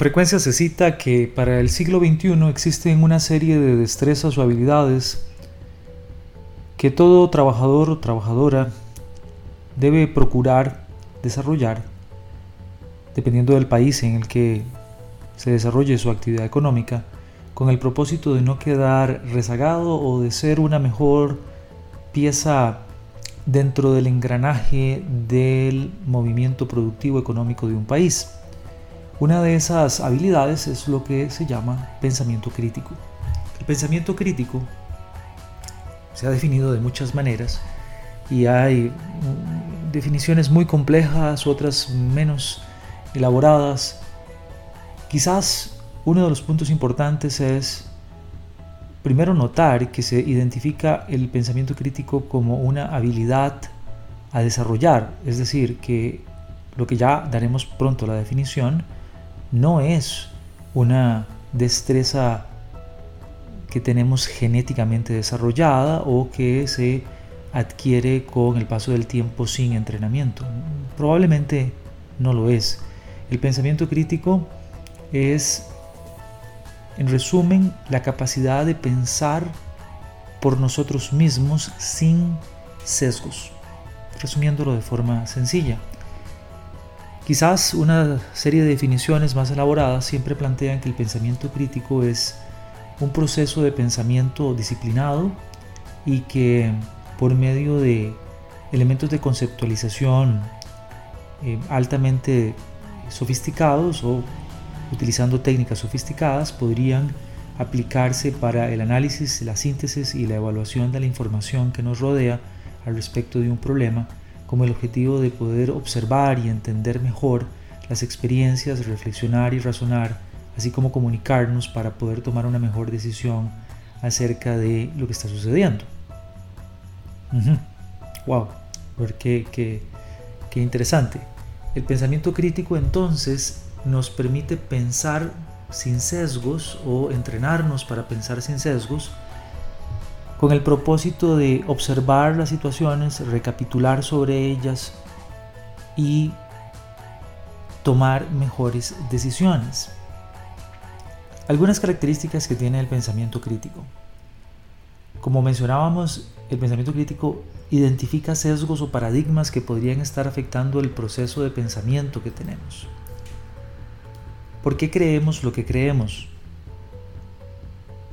Frecuencia se cita que para el siglo XXI existen una serie de destrezas o habilidades que todo trabajador o trabajadora debe procurar desarrollar, dependiendo del país en el que se desarrolle su actividad económica, con el propósito de no quedar rezagado o de ser una mejor pieza dentro del engranaje del movimiento productivo económico de un país. Una de esas habilidades es lo que se llama pensamiento crítico. El pensamiento crítico se ha definido de muchas maneras y hay definiciones muy complejas, otras menos elaboradas. Quizás uno de los puntos importantes es primero notar que se identifica el pensamiento crítico como una habilidad a desarrollar, es decir, que lo que ya daremos pronto la definición, no es una destreza que tenemos genéticamente desarrollada o que se adquiere con el paso del tiempo sin entrenamiento. Probablemente no lo es. El pensamiento crítico es, en resumen, la capacidad de pensar por nosotros mismos sin sesgos, resumiéndolo de forma sencilla. Quizás una serie de definiciones más elaboradas siempre plantean que el pensamiento crítico es un proceso de pensamiento disciplinado y que por medio de elementos de conceptualización eh, altamente sofisticados o utilizando técnicas sofisticadas podrían aplicarse para el análisis, la síntesis y la evaluación de la información que nos rodea al respecto de un problema como el objetivo de poder observar y entender mejor las experiencias, reflexionar y razonar, así como comunicarnos para poder tomar una mejor decisión acerca de lo que está sucediendo. Wow, qué, qué, qué interesante. El pensamiento crítico entonces nos permite pensar sin sesgos o entrenarnos para pensar sin sesgos con el propósito de observar las situaciones, recapitular sobre ellas y tomar mejores decisiones. Algunas características que tiene el pensamiento crítico. Como mencionábamos, el pensamiento crítico identifica sesgos o paradigmas que podrían estar afectando el proceso de pensamiento que tenemos. ¿Por qué creemos lo que creemos?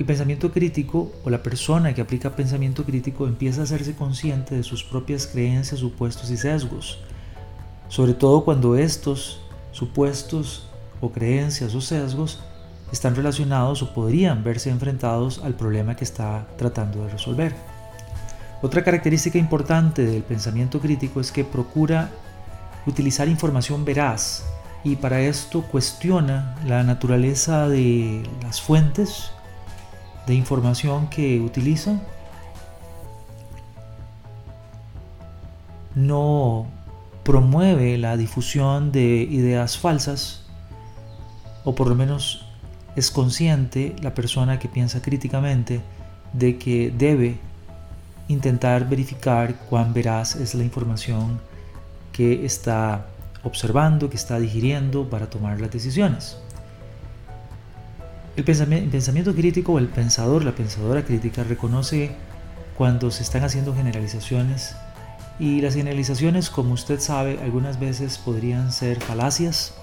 El pensamiento crítico o la persona que aplica pensamiento crítico empieza a hacerse consciente de sus propias creencias, supuestos y sesgos, sobre todo cuando estos supuestos o creencias o sesgos están relacionados o podrían verse enfrentados al problema que está tratando de resolver. Otra característica importante del pensamiento crítico es que procura utilizar información veraz y para esto cuestiona la naturaleza de las fuentes de información que utiliza no promueve la difusión de ideas falsas o por lo menos es consciente la persona que piensa críticamente de que debe intentar verificar cuán veraz es la información que está observando, que está digiriendo para tomar las decisiones. El pensamiento, crítico o el pensador, la pensadora crítica, reconoce cuando se están haciendo generalizaciones y las generalizaciones, como usted sabe, algunas veces podrían ser falacias,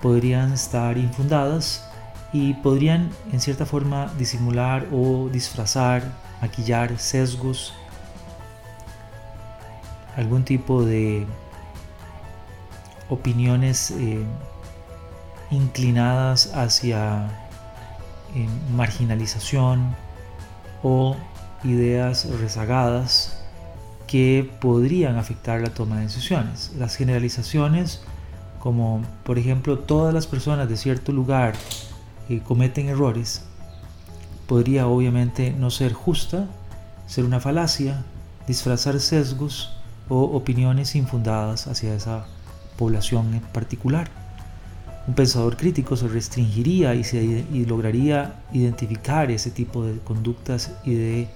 podrían estar infundadas y podrían en cierta forma disimular o disfrazar, maquillar sesgos, algún tipo de opiniones eh, inclinadas hacia marginalización o ideas rezagadas que podrían afectar la toma de decisiones. Las generalizaciones, como por ejemplo todas las personas de cierto lugar eh, cometen errores, podría obviamente no ser justa, ser una falacia, disfrazar sesgos o opiniones infundadas hacia esa población en particular. Un pensador crítico se restringiría y, se, lograría identificar ese tipo de conductas y de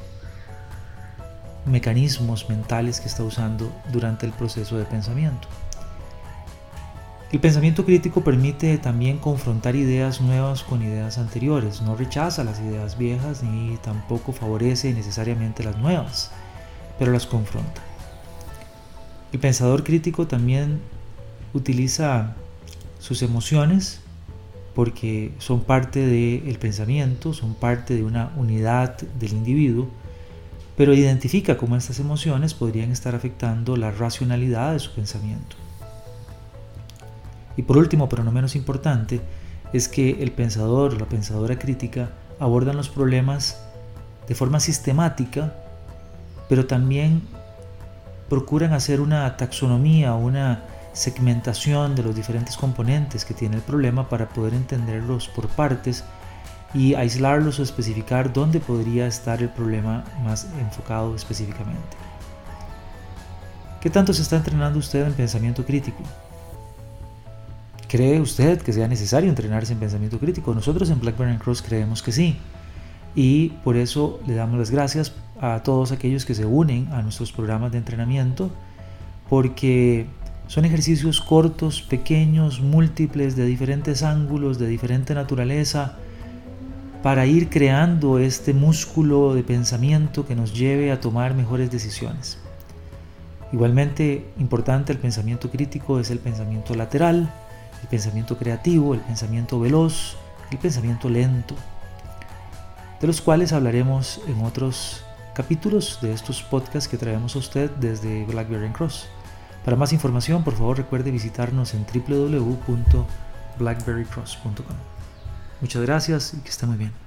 mecanismos mentales que está usando durante el proceso de pensamiento. El pensamiento crítico permite también confrontar ideas nuevas con ideas anteriores, no rechaza las ideas viejas ni tampoco favorece necesariamente las nuevas, pero las confronta. El pensador crítico también utiliza sus emociones porque son parte del pensamiento, son parte de una unidad del individuo, pero identifica cómo estas emociones podrían estar afectando la racionalidad de su pensamiento. Y por último, pero no menos importante, es que el pensador o la pensadora crítica abordan los problemas de forma sistemática, pero también procuran hacer una taxonomía, una segmentación de los diferentes componentes que tiene el problema para poder entenderlos por partes y aislarlos o especificar dónde podría estar el problema más enfocado específicamente. ¿Qué tanto se está entrenando usted en pensamiento crítico? ¿Cree usted que sea necesario entrenarse en pensamiento crítico? Nosotros en Blackburn Cross creemos que sí. Y por eso le damos las gracias a todos aquellos que se unen a nuestros programas de entrenamiento, porque son ejercicios cortos, pequeños, múltiples, de diferentes ángulos, de diferente naturaleza, para ir creando este músculo de pensamiento que nos lleve a tomar mejores decisiones. Igualmente importante el pensamiento crítico es el pensamiento lateral, el pensamiento creativo, el pensamiento veloz, el pensamiento lento, de los cuales hablaremos en otros capítulos de estos podcasts que traemos a usted desde Blackberry Cross. Para más información, por favor recuerde visitarnos en www.blackberrycross.com. Muchas gracias y que esté muy bien.